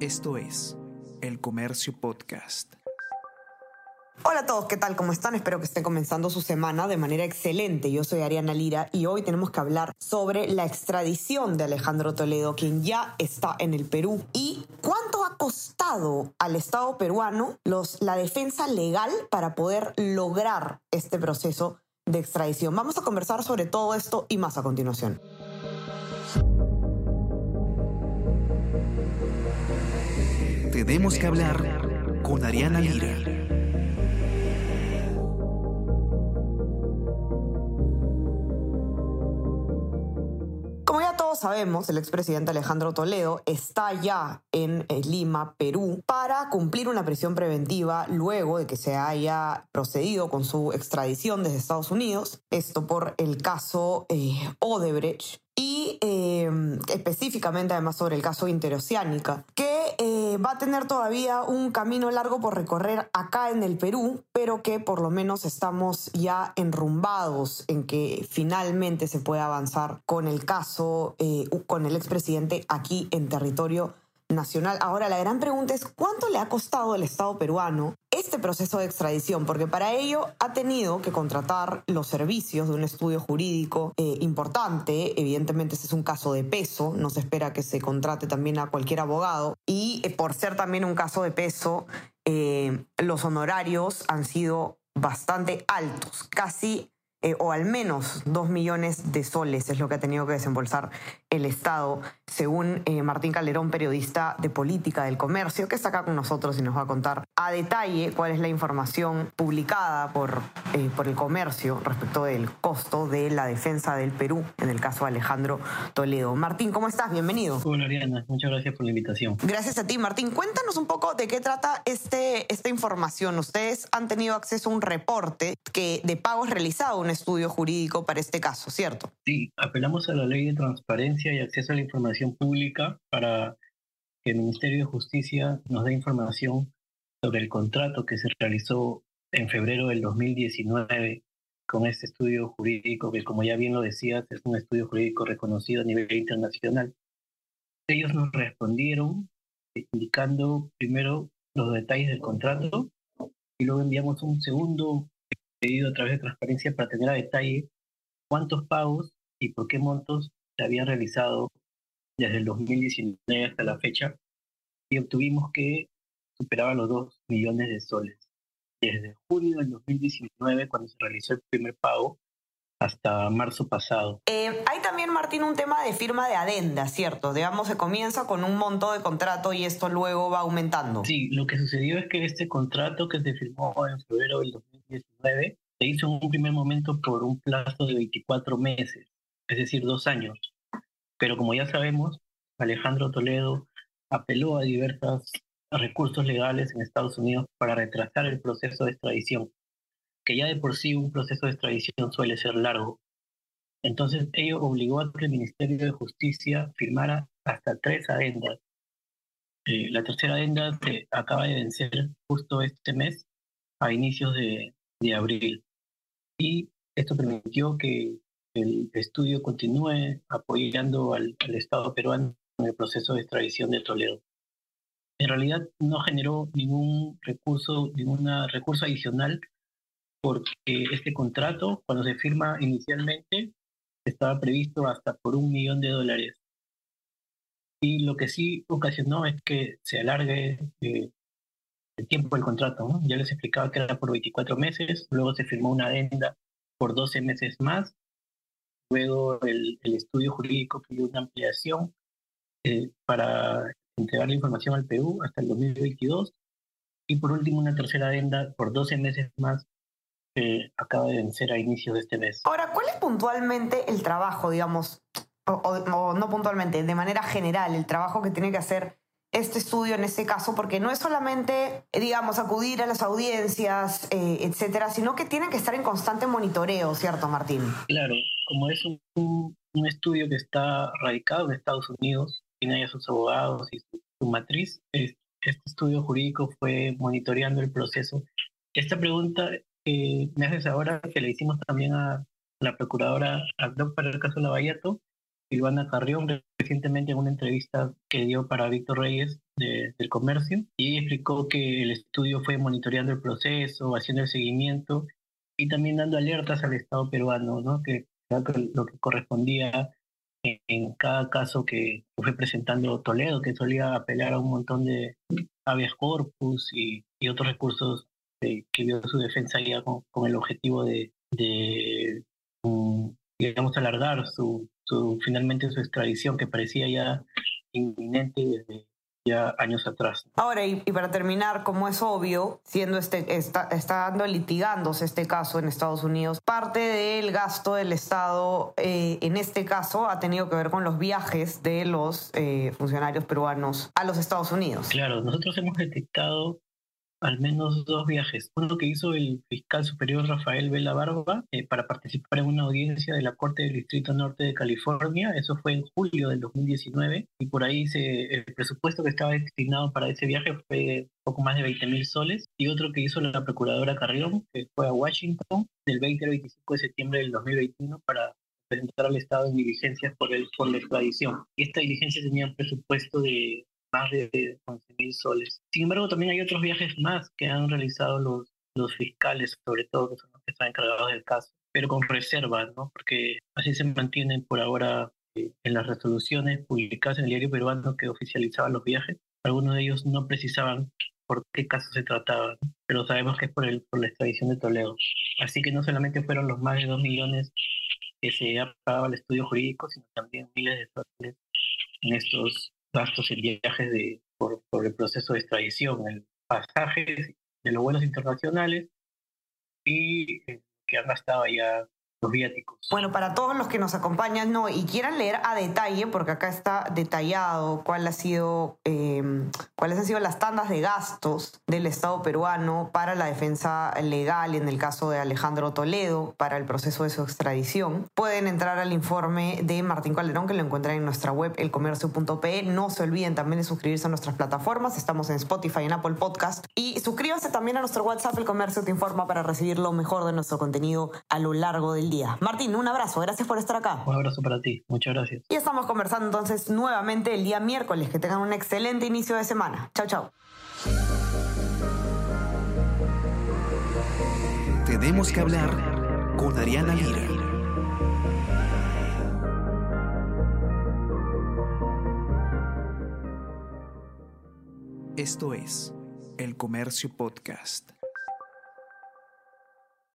Esto es El Comercio Podcast. Hola a todos, ¿qué tal? ¿Cómo están? Espero que estén comenzando su semana de manera excelente. Yo soy Ariana Lira y hoy tenemos que hablar sobre la extradición de Alejandro Toledo, quien ya está en el Perú, y cuánto ha costado al Estado peruano los, la defensa legal para poder lograr este proceso de extradición. Vamos a conversar sobre todo esto y más a continuación. Tenemos que hablar con Ariana Lira. Como ya todos sabemos, el expresidente Alejandro Toledo está ya en eh, Lima, Perú, para cumplir una prisión preventiva luego de que se haya procedido con su extradición desde Estados Unidos. Esto por el caso eh, Odebrecht y eh, específicamente además sobre el caso Interoceánica, que va a tener todavía un camino largo por recorrer acá en el Perú, pero que por lo menos estamos ya enrumbados en que finalmente se pueda avanzar con el caso, eh, con el expresidente aquí en territorio nacional. Ahora, la gran pregunta es, ¿cuánto le ha costado al Estado peruano este proceso de extradición? Porque para ello ha tenido que contratar los servicios de un estudio jurídico eh, importante. Evidentemente, ese es un caso de peso. No se espera que se contrate también a cualquier abogado. Y eh, por ser también un caso de peso, eh, los honorarios han sido bastante altos, casi o al menos dos millones de soles es lo que ha tenido que desembolsar el Estado, según eh, Martín Calderón, periodista de política del comercio, que está acá con nosotros y nos va a contar a detalle cuál es la información publicada por, eh, por el comercio respecto del costo de la defensa del Perú en el caso de Alejandro Toledo. Martín, ¿cómo estás? Bienvenido. Hola Ariana, muchas gracias por la invitación. Gracias a ti, Martín. Cuéntanos un poco de qué trata este, esta información. Ustedes han tenido acceso a un reporte que, de pagos realizado un estudio jurídico para este caso, ¿cierto? Sí, apelamos a la ley de transparencia y acceso a la información pública para que el Ministerio de Justicia nos dé información sobre el contrato que se realizó en febrero del 2019 con este estudio jurídico, que como ya bien lo decías, es un estudio jurídico reconocido a nivel internacional. Ellos nos respondieron indicando primero los detalles del contrato y luego enviamos un segundo pedido a través de transparencia para tener a detalle cuántos pagos y por qué montos se habían realizado desde el 2019 hasta la fecha y obtuvimos que superaban los 2 millones de soles. Desde junio del 2019, cuando se realizó el primer pago, hasta marzo pasado. Eh, hay también, Martín, un tema de firma de adenda, ¿cierto? Digamos, se comienza con un monto de contrato y esto luego va aumentando. Sí, lo que sucedió es que este contrato que se firmó en febrero del 2019 se hizo en un primer momento por un plazo de 24 meses, es decir, dos años. Pero como ya sabemos, Alejandro Toledo apeló a diversos recursos legales en Estados Unidos para retrasar el proceso de extradición que ya de por sí un proceso de extradición suele ser largo. Entonces ello obligó a que el Ministerio de Justicia firmara hasta tres adendas. Eh, la tercera adenda se acaba de vencer justo este mes, a inicios de, de abril. Y esto permitió que el estudio continúe apoyando al, al Estado peruano en el proceso de extradición de Toledo. En realidad no generó ningún recurso, ningún recurso adicional porque este contrato, cuando se firma inicialmente, estaba previsto hasta por un millón de dólares. Y lo que sí ocasionó es que se alargue eh, el tiempo del contrato. ¿no? Ya les explicaba que era por 24 meses, luego se firmó una adenda por 12 meses más, luego el, el estudio jurídico pidió una ampliación eh, para entregar la información al Perú hasta el 2022 y por último una tercera adenda por 12 meses más que acaba de vencer a inicios de este mes. Ahora, ¿cuál es puntualmente el trabajo, digamos, o, o, no puntualmente, de manera general, el trabajo que tiene que hacer este estudio en este caso? Porque no es solamente, digamos, acudir a las audiencias, eh, etcétera, sino que tiene que estar en constante monitoreo, ¿cierto, Martín? Claro, como es un, un estudio que está radicado en Estados Unidos, tiene a sus abogados y su, su matriz, este estudio jurídico fue monitoreando el proceso. Esta pregunta que me haces ahora, que le hicimos también a la procuradora ad hoc para el caso Lavallato, Silvana Carrión, recientemente en una entrevista que dio para Víctor Reyes, del Comercio y explicó que el estudio fue monitoreando el proceso, haciendo el seguimiento y también dando alertas al Estado peruano, ¿no? que lo que correspondía en, cada caso que fue presentando Toledo, que solía apelar a un montón de habeas corpus y, otros recursos que vio su defensa ya con, el objetivo de, de mm, digamos, alargar su, finalmente su extradición, que parecía ya inminente desde ya años atrás. Ahora, y, para terminar, como es obvio, siendo este, está, está dando litigándose este caso en Estados Unidos, parte del gasto del Estado eh, en este caso ha tenido que ver con los viajes de los eh, funcionarios peruanos a los Estados Unidos. Claro, nosotros hemos detectado al menos dos viajes. Uno que hizo el fiscal superior Rafael Vela Barba eh, para participar en una audiencia de la Corte del Distrito Norte de California. Eso fue en julio del 2019 y por ahí se, el presupuesto que estaba destinado para ese viaje fue poco más de 20 mil soles. Y otro que hizo la procuradora Carrión, que fue a Washington del 20 al 25 de septiembre del 2021 para presentar al Estado en diligencias por, el, por la extradición. Y esta diligencia tenía un presupuesto de más de 11 mil soles. Sin embargo, también hay otros viajes más que han realizado los, los fiscales, sobre todo, que son los que están encargados del caso, pero con reserva, ¿no? Porque así se mantienen por ahora eh, en las resoluciones publicadas en el diario peruano que oficializaban los viajes. Algunos de ellos no precisaban por qué caso se trataba, pero sabemos que es por, el, por la extradición de Toledo. Así que no solamente fueron los más de 2 millones que se ha pagado al estudio jurídico, sino también miles de soles en estos gastos en viajes de, por, por el proceso de extradición, el pasajes de los vuelos internacionales y eh, que han gastado ya bueno, para todos los que nos acompañan no, y quieran leer a detalle, porque acá está detallado em, cuáles han sido las tandas de gastos del Estado peruano para la defensa legal en el caso de Alejandro Toledo, para el proceso de su extradición, pueden entrar al informe de Martín Calderón que lo encuentran en nuestra web elcomercio.pe. No se olviden también de suscribirse a nuestras plataformas, estamos en Spotify, en Apple Podcast. Y suscríbanse también a nuestro WhatsApp El Comercio Te Informa para recibir lo mejor de nuestro contenido a lo largo del día. Martín, un abrazo, gracias por estar acá. Un abrazo para ti, muchas gracias. Y estamos conversando entonces nuevamente el día miércoles. Que tengan un excelente inicio de semana. Chao, chao. Tenemos que hablar con Ariana Lira. Esto es El Comercio Podcast.